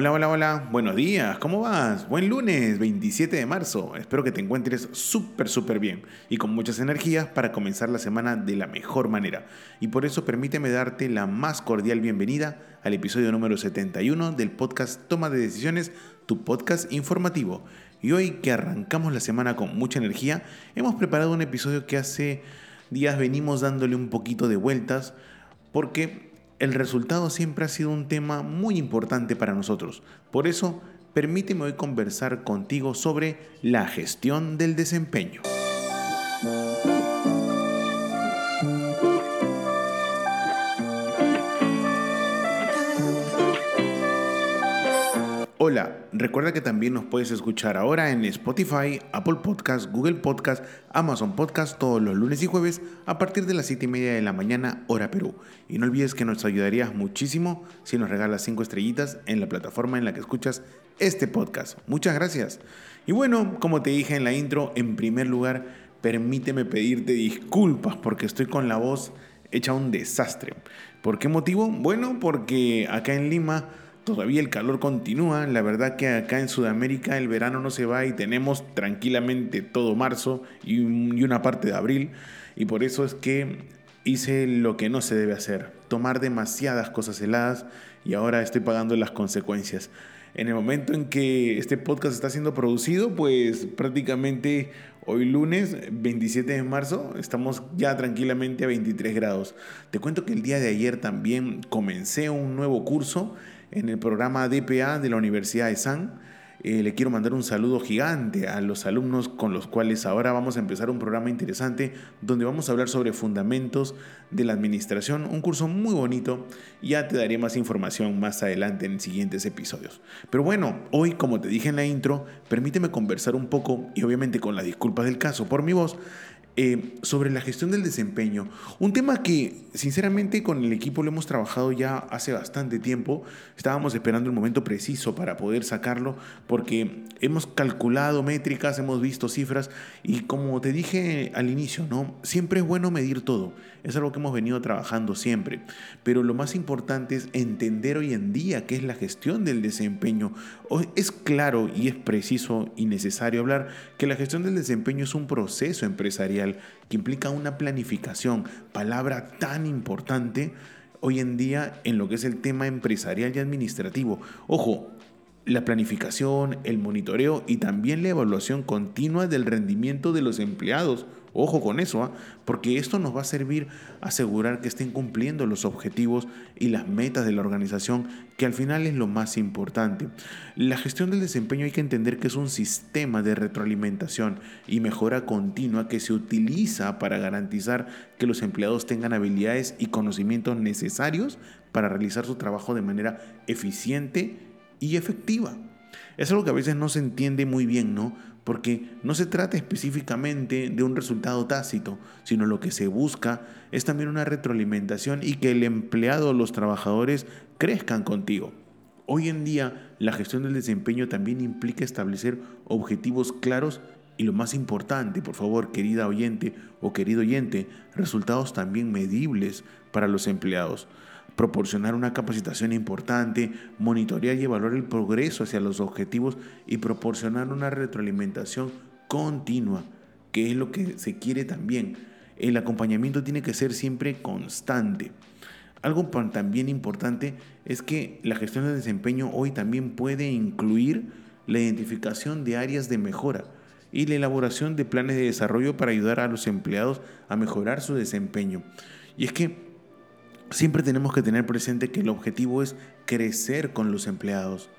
Hola, hola, hola, buenos días, ¿cómo vas? Buen lunes, 27 de marzo. Espero que te encuentres súper, súper bien y con muchas energías para comenzar la semana de la mejor manera. Y por eso permíteme darte la más cordial bienvenida al episodio número 71 del podcast Toma de Decisiones, tu podcast informativo. Y hoy que arrancamos la semana con mucha energía, hemos preparado un episodio que hace días venimos dándole un poquito de vueltas porque el resultado siempre ha sido un tema muy importante para nosotros. Por eso, permíteme hoy conversar contigo sobre la gestión del desempeño. Recuerda que también nos puedes escuchar ahora en Spotify, Apple Podcast, Google Podcast, Amazon Podcast todos los lunes y jueves a partir de las 7 y media de la mañana, hora Perú. Y no olvides que nos ayudarías muchísimo si nos regalas 5 estrellitas en la plataforma en la que escuchas este podcast. Muchas gracias. Y bueno, como te dije en la intro, en primer lugar, permíteme pedirte disculpas porque estoy con la voz hecha un desastre. ¿Por qué motivo? Bueno, porque acá en Lima Todavía el calor continúa, la verdad que acá en Sudamérica el verano no se va y tenemos tranquilamente todo marzo y, una parte de abril y por eso es que hice lo que no se debe hacer, tomar demasiadas cosas heladas y ahora estoy pagando las consecuencias. En el momento en que este podcast está siendo producido, pues prácticamente hoy lunes 27 de marzo estamos ya tranquilamente a 23 grados. Te cuento que el día de ayer también comencé un nuevo curso en el programa DPA de la Universidad de San. Eh, le quiero mandar un saludo gigante a los alumnos con los cuales ahora vamos a empezar un programa interesante donde vamos a hablar sobre fundamentos de la administración, un curso muy bonito. Ya te daré más información más adelante en siguientes episodios. Pero bueno, hoy como te dije en la intro, permíteme conversar un poco y obviamente con las disculpas del caso por mi voz, eh, sobre la gestión del desempeño. Un tema que sinceramente con el equipo lo hemos trabajado ya hace bastante tiempo. Estábamos esperando el momento preciso para poder sacarlo porque hemos calculado métricas, hemos visto cifras y como te dije al inicio, ¿no? Siempre es bueno medir todo. Es algo que hemos venido trabajando siempre. Pero lo más importante es entender hoy en día qué es la gestión del desempeño. Es claro y es preciso y necesario hablar que la gestión del desempeño es un proceso empresarial que implica una planificación, palabra tan importante hoy en día en lo que es el tema empresarial y administrativo. Ojo, la planificación, el monitoreo y también la evaluación continua del rendimiento de los empleados Ojo con eso, ¿ah? porque esto nos va a servir a asegurar que estén cumpliendo los objetivos y las metas de la organización, que al final es lo más importante. La gestión del desempeño hay que entender que es un sistema de retroalimentación y mejora continua que se utiliza para garantizar que los empleados tengan habilidades y conocimientos necesarios para realizar su trabajo de manera eficiente y efectiva. Es algo que a veces no se entiende muy bien, ¿no? Porque no se trata específicamente de un resultado tácito, sino lo que se busca es también una retroalimentación y que el empleado o los trabajadores crezcan contigo. Hoy en día la gestión del desempeño también implica establecer objetivos claros y lo más importante, por favor, querida oyente o querido oyente, resultados también medibles para los empleados proporcionar una capacitación importante, monitorear y evaluar el progreso hacia los objetivos y proporcionar una retroalimentación continua, que es lo que se quiere también. El acompañamiento tiene que ser siempre constante. Algo también importante es que la gestión de desempeño hoy también puede incluir la identificación de áreas de mejora y la elaboración de planes de desarrollo para ayudar a los empleados a mejorar su desempeño. Y es que Siempre tenemos que tener presente que el objetivo es crecer con los empleados.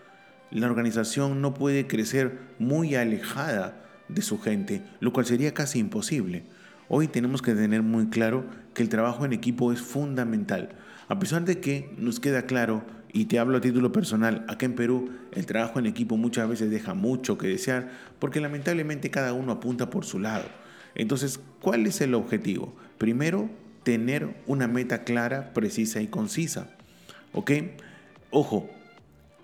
La organización no puede crecer muy alejada de su gente, lo cual sería casi imposible. Hoy tenemos que tener muy claro que el trabajo en equipo es fundamental, a pesar de que nos queda claro y te hablo a título personal, acá en Perú el trabajo en equipo muchas veces deja mucho que desear porque lamentablemente cada uno apunta por su lado. Entonces, ¿cuál es el objetivo? Primero, tener una meta clara, precisa y concisa. ¿Ok? Ojo,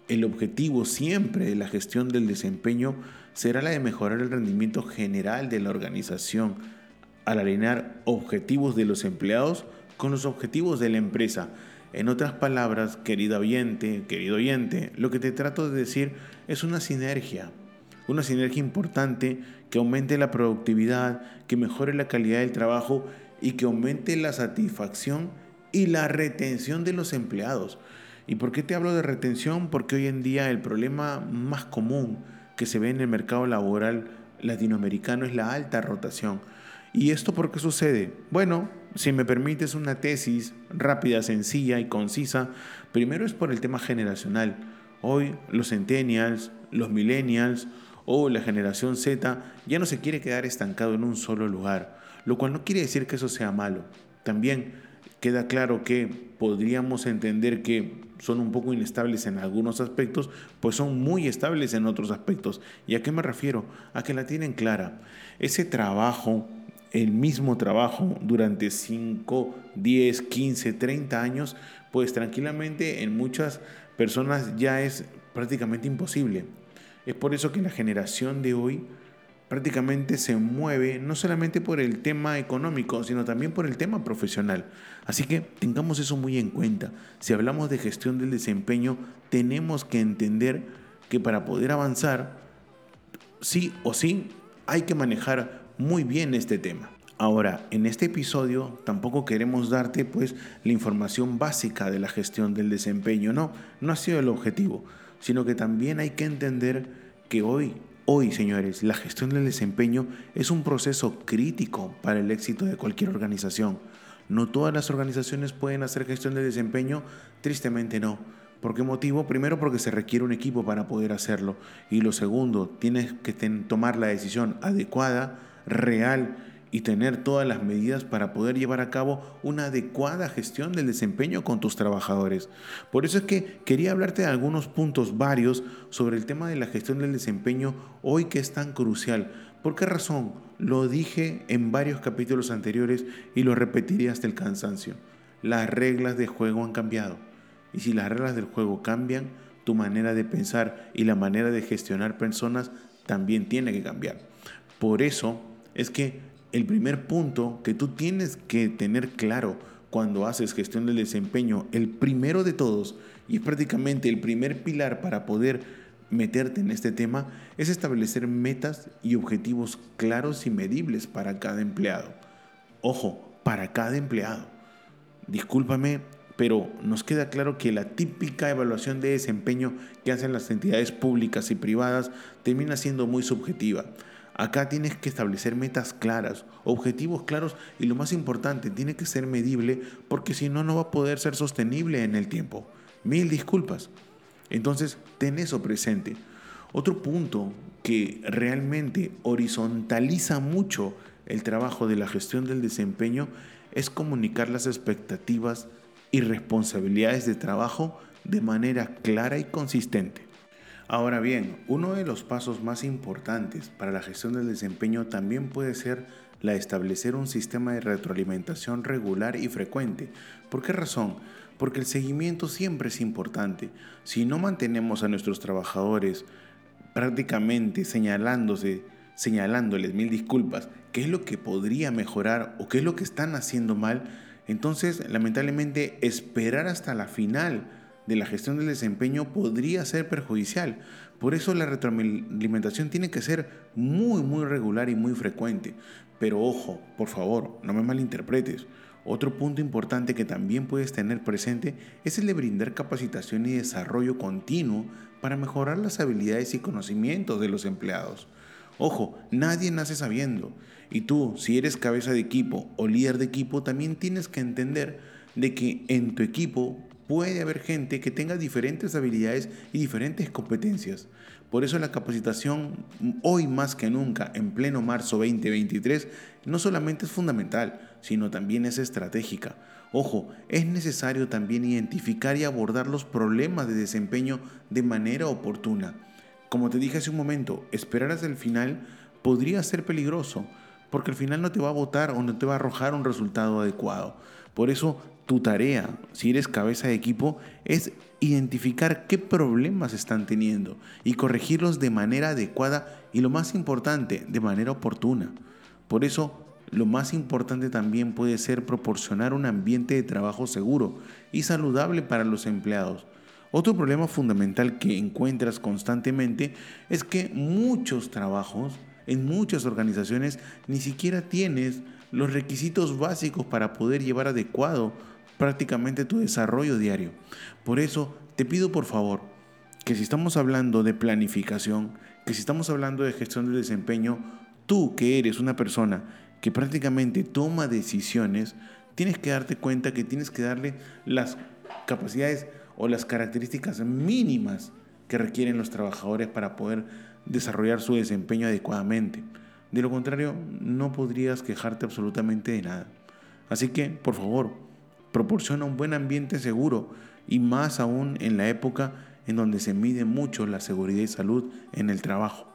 el objetivo siempre de la gestión del desempeño será la de mejorar el rendimiento general de la organización al alinear objetivos de los empleados con los objetivos de la empresa. En otras palabras, querido oyente, querido oyente, lo que te trato de decir es una sinergia, una sinergia importante que aumente la productividad, que mejore la calidad del trabajo y que aumente la satisfacción y la retención de los empleados. ¿Y por qué te hablo de retención? Porque hoy en día el problema más común que se ve en el mercado laboral latinoamericano es la alta rotación. ¿Y esto por qué sucede? Bueno, si me permites una tesis rápida, sencilla y concisa, primero es por el tema generacional. Hoy los centennials, los millennials o la generación Z ya no se quiere quedar estancado en un solo lugar, lo cual no quiere decir que eso sea malo. También queda claro que podríamos entender que son un poco inestables en algunos aspectos, pues son muy estables en otros aspectos. ¿Y a qué me refiero? A que la tienen clara. Ese trabajo el mismo trabajo durante 5, 10, 15, 30 años, pues tranquilamente en muchas personas ya es prácticamente imposible. Es por eso que la generación de hoy prácticamente se mueve no solamente por el tema económico, sino también por el tema profesional. Así que tengamos eso muy en cuenta. Si hablamos de gestión del desempeño, tenemos que entender que para poder avanzar, sí o sí, hay que manejar muy bien este tema. Ahora, en este episodio tampoco queremos darte pues la información básica de la gestión del desempeño, no, no ha sido el objetivo, sino que también hay que entender que hoy, hoy señores, la gestión del desempeño es un proceso crítico para el éxito de cualquier organización. No todas las organizaciones pueden hacer gestión del desempeño, tristemente no. ¿Por qué motivo? Primero porque se requiere un equipo para poder hacerlo. Y lo segundo, tienes que tomar la decisión adecuada, real y tener todas las medidas para poder llevar a cabo una adecuada gestión del desempeño con tus trabajadores. Por eso es que quería hablarte de algunos puntos varios sobre el tema de la gestión del desempeño hoy que es tan crucial. ¿Por qué razón? Lo dije en varios capítulos anteriores y lo repetiré hasta el cansancio. Las reglas de juego han cambiado. Y si las reglas del juego cambian, tu manera de pensar y la manera de gestionar personas también tiene que cambiar. Por eso es que el primer punto que tú tienes que tener claro cuando haces gestión del desempeño, el primero de todos, y es prácticamente el primer pilar para poder meterte en este tema, es establecer metas y objetivos claros y medibles para cada empleado. Ojo, para cada empleado. Discúlpame, pero nos queda claro que la típica evaluación de desempeño que hacen las entidades públicas y privadas termina siendo muy subjetiva. Acá tienes que establecer metas claras, objetivos claros y lo más importante, tiene que ser medible porque si no, no va a poder ser sostenible en el tiempo. Mil disculpas. Entonces, ten eso presente. Otro punto que realmente horizontaliza mucho el trabajo de la gestión del desempeño es comunicar las expectativas y responsabilidades de trabajo de manera clara y consistente. Ahora bien, uno de los pasos más importantes para la gestión del desempeño también puede ser la establecer un sistema de retroalimentación regular y frecuente. ¿Por qué razón? Porque el seguimiento siempre es importante. Si no mantenemos a nuestros trabajadores prácticamente señalándose, señalándoles mil disculpas, qué es lo que podría mejorar o qué es lo que están haciendo mal, entonces lamentablemente esperar hasta la final de la gestión del desempeño podría ser perjudicial. Por eso la retroalimentación tiene que ser muy, muy regular y muy frecuente. Pero ojo, por favor, no me malinterpretes. Otro punto importante que también puedes tener presente es el de brindar capacitación y desarrollo continuo para mejorar las habilidades y conocimientos de los empleados. Ojo, nadie nace sabiendo. Y tú, si eres cabeza de equipo o líder de equipo, también tienes que entender de que en tu equipo puede haber gente que tenga diferentes habilidades y diferentes competencias. Por eso la capacitación hoy más que nunca, en pleno marzo 2023, no solamente es fundamental, sino también es estratégica. Ojo, es necesario también identificar y abordar los problemas de desempeño de manera oportuna. Como te dije hace un momento, esperar hasta el final podría ser peligroso, porque al final no te va a votar o no te va a arrojar un resultado adecuado. Por eso tu tarea, si eres cabeza de equipo, es identificar qué problemas están teniendo y corregirlos de manera adecuada y lo más importante, de manera oportuna. Por eso, lo más importante también puede ser proporcionar un ambiente de trabajo seguro y saludable para los empleados. Otro problema fundamental que encuentras constantemente es que muchos trabajos, en muchas organizaciones, ni siquiera tienes los requisitos básicos para poder llevar adecuado prácticamente tu desarrollo diario. Por eso te pido por favor que si estamos hablando de planificación, que si estamos hablando de gestión del desempeño, tú que eres una persona que prácticamente toma decisiones, tienes que darte cuenta que tienes que darle las capacidades o las características mínimas que requieren los trabajadores para poder desarrollar su desempeño adecuadamente. De lo contrario, no podrías quejarte absolutamente de nada. Así que, por favor, proporciona un buen ambiente seguro y más aún en la época en donde se mide mucho la seguridad y salud en el trabajo.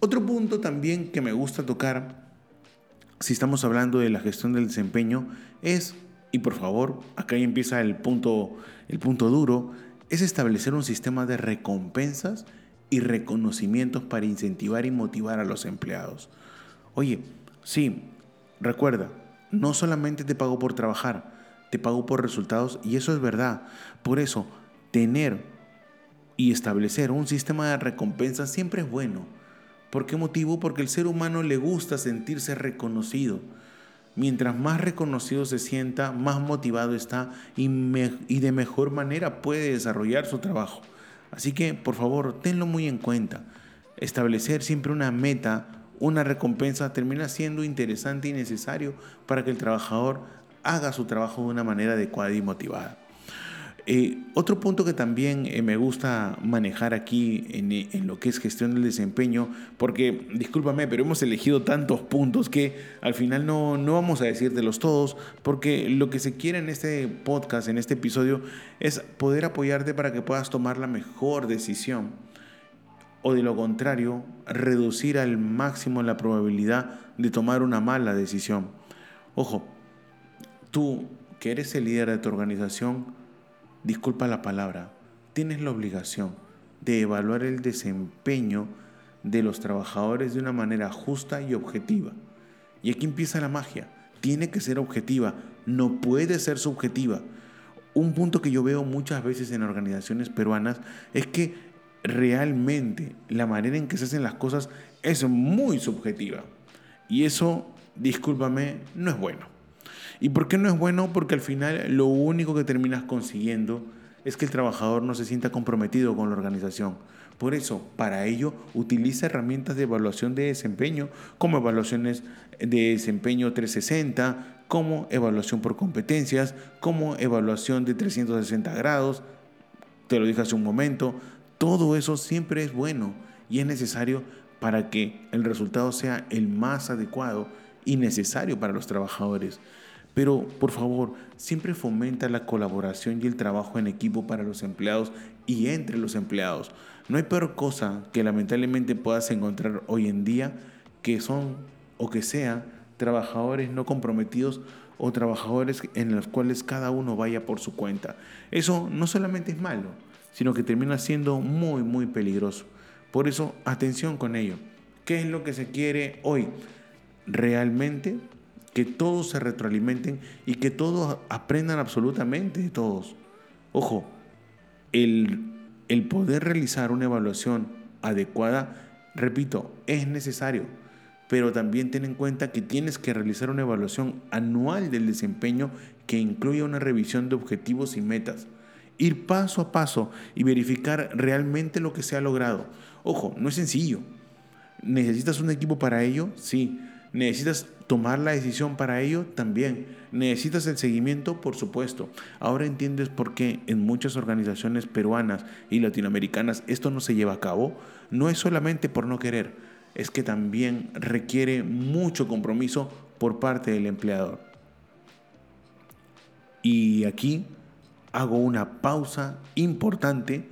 Otro punto también que me gusta tocar, si estamos hablando de la gestión del desempeño, es, y por favor, acá empieza el punto, el punto duro, es establecer un sistema de recompensas y reconocimientos para incentivar y motivar a los empleados. Oye, sí, recuerda, no solamente te pago por trabajar, te pago por resultados y eso es verdad. Por eso, tener y establecer un sistema de recompensas siempre es bueno. ¿Por qué motivo? Porque el ser humano le gusta sentirse reconocido. Mientras más reconocido se sienta, más motivado está y, y de mejor manera puede desarrollar su trabajo. Así que, por favor, tenlo muy en cuenta. Establecer siempre una meta, una recompensa, termina siendo interesante y necesario para que el trabajador haga su trabajo de una manera adecuada y motivada. Eh, otro punto que también eh, me gusta manejar aquí en, en, lo que es gestión del desempeño, porque discúlpame, pero hemos elegido tantos puntos que al final no, no vamos a decírtelos todos, porque lo que se quiere en este podcast, en este episodio, es poder apoyarte para que puedas tomar la mejor decisión. O de lo contrario, reducir al máximo la probabilidad de tomar una mala decisión. Ojo, tú que eres el líder de tu organización, disculpa la palabra, tienes la obligación de evaluar el desempeño de los trabajadores de una manera justa y objetiva. Y aquí empieza la magia. Tiene que ser objetiva, no puede ser subjetiva. Un punto que yo veo muchas veces en organizaciones peruanas es que realmente la manera en que se hacen las cosas es muy subjetiva. Y eso, discúlpame, no es bueno. ¿Y por qué no es bueno? Porque al final lo único que terminas consiguiendo es que el trabajador no se sienta comprometido con la organización. Por eso, para ello, utiliza herramientas de evaluación de desempeño, como evaluaciones de desempeño 360, como evaluación por competencias, como evaluación de 360 grados. Te lo dije hace un momento. Todo eso siempre es bueno y es necesario para que el resultado sea el más adecuado y necesario para los trabajadores. Pero por favor, siempre fomenta la colaboración y el trabajo en equipo para los empleados y entre los empleados. No hay peor cosa que lamentablemente puedas encontrar hoy en día que son o que sean trabajadores no comprometidos o trabajadores en los cuales cada uno vaya por su cuenta. Eso no solamente es malo, sino que termina siendo muy, muy peligroso. Por eso, atención con ello. ¿Qué es lo que se quiere hoy? Realmente que todos se retroalimenten y que todos aprendan absolutamente de todos. Ojo, el, el poder realizar una evaluación adecuada, repito, es necesario, pero también ten en cuenta que tienes que realizar una evaluación anual del desempeño que incluya una revisión de objetivos y metas. Ir paso a paso y verificar realmente lo que se ha logrado. Ojo, no es sencillo. ¿Necesitas un equipo para ello? Sí. ¿Necesitas tomar la decisión para ello? También. ¿Necesitas el seguimiento? Por supuesto. Ahora entiendes por qué en muchas organizaciones peruanas y latinoamericanas esto no se lleva a cabo. No es solamente por no querer, es que también requiere mucho compromiso por parte del empleador. Y aquí hago una pausa importante.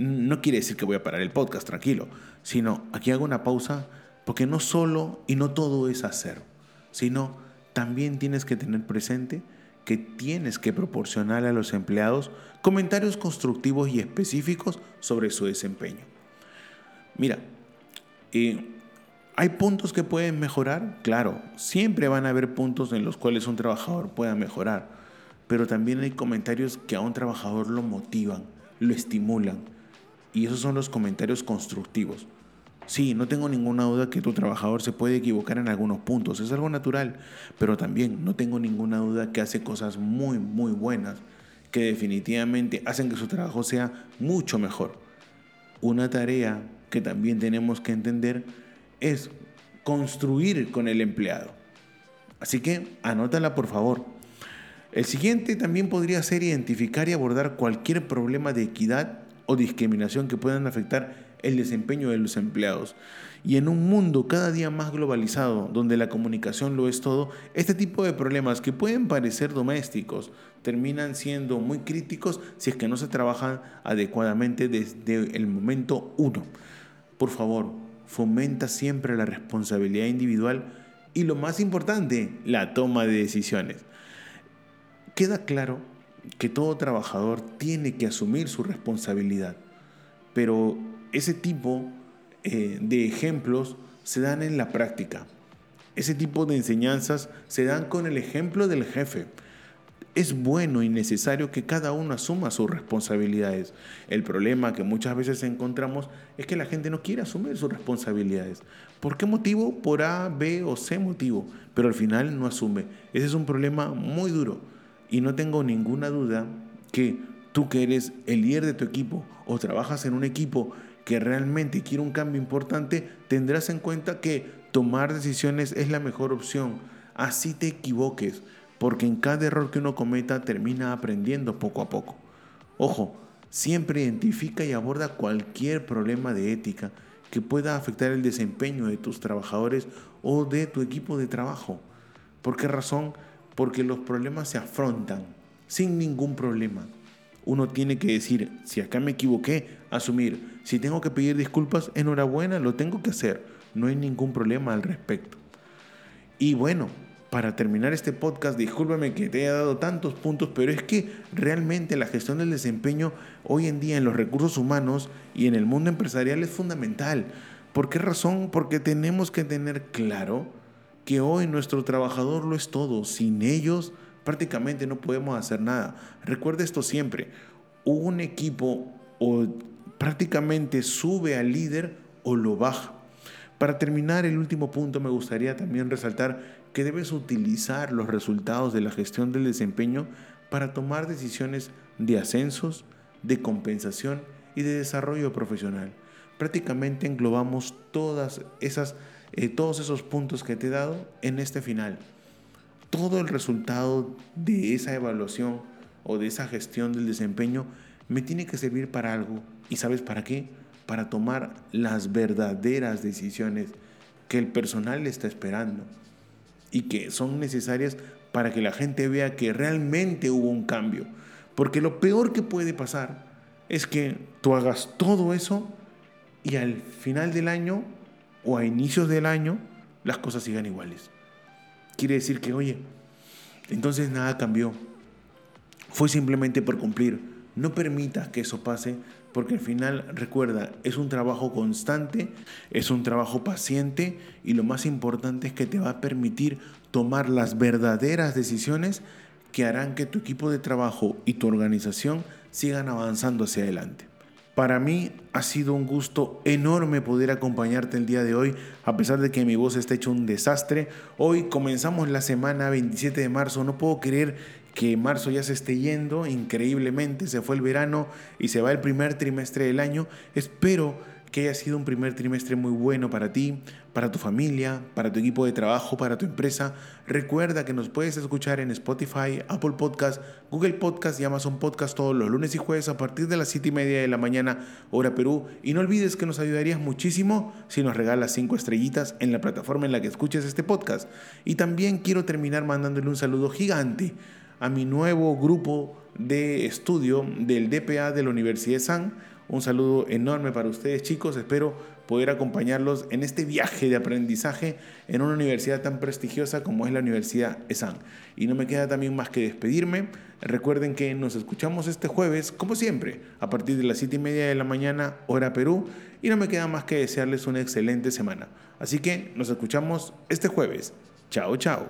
No quiere decir que voy a parar el podcast, tranquilo, sino aquí hago una pausa porque no solo y no todo es hacer, sino también tienes que tener presente que tienes que proporcionar a los empleados comentarios constructivos y específicos sobre su desempeño. Mira, eh, ¿hay puntos que pueden mejorar? Claro, siempre van a haber puntos en los cuales un trabajador pueda mejorar, pero también hay comentarios que a un trabajador lo motivan, lo estimulan, y esos son los comentarios constructivos. Sí, no tengo ninguna duda que tu trabajador se puede equivocar en algunos puntos, es algo natural, pero también no tengo ninguna duda que hace cosas muy, muy buenas, que definitivamente hacen que su trabajo sea mucho mejor. Una tarea que también tenemos que entender es construir con el empleado. Así que anótala por favor. El siguiente también podría ser identificar y abordar cualquier problema de equidad o discriminación que puedan afectar el desempeño de los empleados. Y en un mundo cada día más globalizado, donde la comunicación lo es todo, este tipo de problemas que pueden parecer domésticos terminan siendo muy críticos si es que no se trabajan adecuadamente desde el momento uno. Por favor, fomenta siempre la responsabilidad individual y lo más importante, la toma de decisiones. Queda claro que todo trabajador tiene que asumir su responsabilidad, pero ese tipo eh, de ejemplos se dan en la práctica. Ese tipo de enseñanzas se dan con el ejemplo del jefe. Es bueno y necesario que cada uno asuma sus responsabilidades. El problema que muchas veces encontramos es que la gente no quiere asumir sus responsabilidades. ¿Por qué motivo? Por A, B o C motivo. Pero al final no asume. Ese es un problema muy duro. Y no tengo ninguna duda que tú que eres el líder de tu equipo o trabajas en un equipo que realmente quiere un cambio importante, tendrás en cuenta que tomar decisiones es la mejor opción. Así te equivoques, porque en cada error que uno cometa termina aprendiendo poco a poco. Ojo, siempre identifica y aborda cualquier problema de ética que pueda afectar el desempeño de tus trabajadores o de tu equipo de trabajo. ¿Por qué razón? Porque los problemas se afrontan sin ningún problema. Uno tiene que decir, si acá me equivoqué, asumir. Si tengo que pedir disculpas, enhorabuena, lo tengo que hacer. No hay ningún problema al respecto. Y bueno, para terminar este podcast, discúlpame que te haya dado tantos puntos, pero es que realmente la gestión del desempeño hoy en día en los recursos humanos y en el mundo empresarial es fundamental. ¿Por qué razón? Porque tenemos que tener claro que hoy nuestro trabajador lo es todo. Sin ellos prácticamente no podemos hacer nada. Recuerde esto siempre, un equipo o prácticamente sube al líder o lo baja. Para terminar el último punto me gustaría también resaltar que debes utilizar los resultados de la gestión del desempeño para tomar decisiones de ascensos, de compensación y de desarrollo profesional. Prácticamente englobamos todas esas, eh, todos esos puntos que te he dado en este final todo el resultado de esa evaluación o de esa gestión del desempeño me tiene que servir para algo. ¿Y sabes para qué? Para tomar las verdaderas decisiones que el personal le está esperando y que son necesarias para que la gente vea que realmente hubo un cambio. Porque lo peor que puede pasar es que tú hagas todo eso y al final del año o a inicios del año las cosas sigan iguales quiere decir que, oye, entonces nada cambió. Fue simplemente por cumplir. No permitas que eso pase porque al final, recuerda, es un trabajo constante, es un trabajo paciente y lo más importante es que te va a permitir tomar las verdaderas decisiones que harán que tu equipo de trabajo y tu organización sigan avanzando hacia adelante. Para mí ha sido un gusto enorme poder acompañarte el día de hoy, a pesar de que mi voz está hecho un desastre. Hoy comenzamos la semana 27 de marzo, no puedo creer que marzo ya se esté yendo, increíblemente se fue el verano y se va el primer trimestre del año. Espero que haya sido un primer trimestre muy bueno para ti, para tu familia, para tu equipo de trabajo, para tu empresa. Recuerda que nos puedes escuchar en Spotify, Apple Podcast, Google Podcast y Amazon Podcast todos los lunes y jueves a partir de las 7 y media de la mañana, hora Perú. Y no olvides que nos ayudarías muchísimo si nos regalas 5 estrellitas en la plataforma en la que escuches este podcast. Y también quiero terminar mandándole un saludo gigante a mi nuevo grupo de estudio del DPA de la Universidad de San. Un saludo enorme para ustedes chicos, espero poder acompañarlos en este viaje de aprendizaje en una universidad tan prestigiosa como es la Universidad ESAN. Y no me queda también más que despedirme. Recuerden que nos escuchamos este jueves, como siempre, a partir de las 7 y media de la mañana, hora Perú. Y no me queda más que desearles una excelente semana. Así que nos escuchamos este jueves. Chao, chao.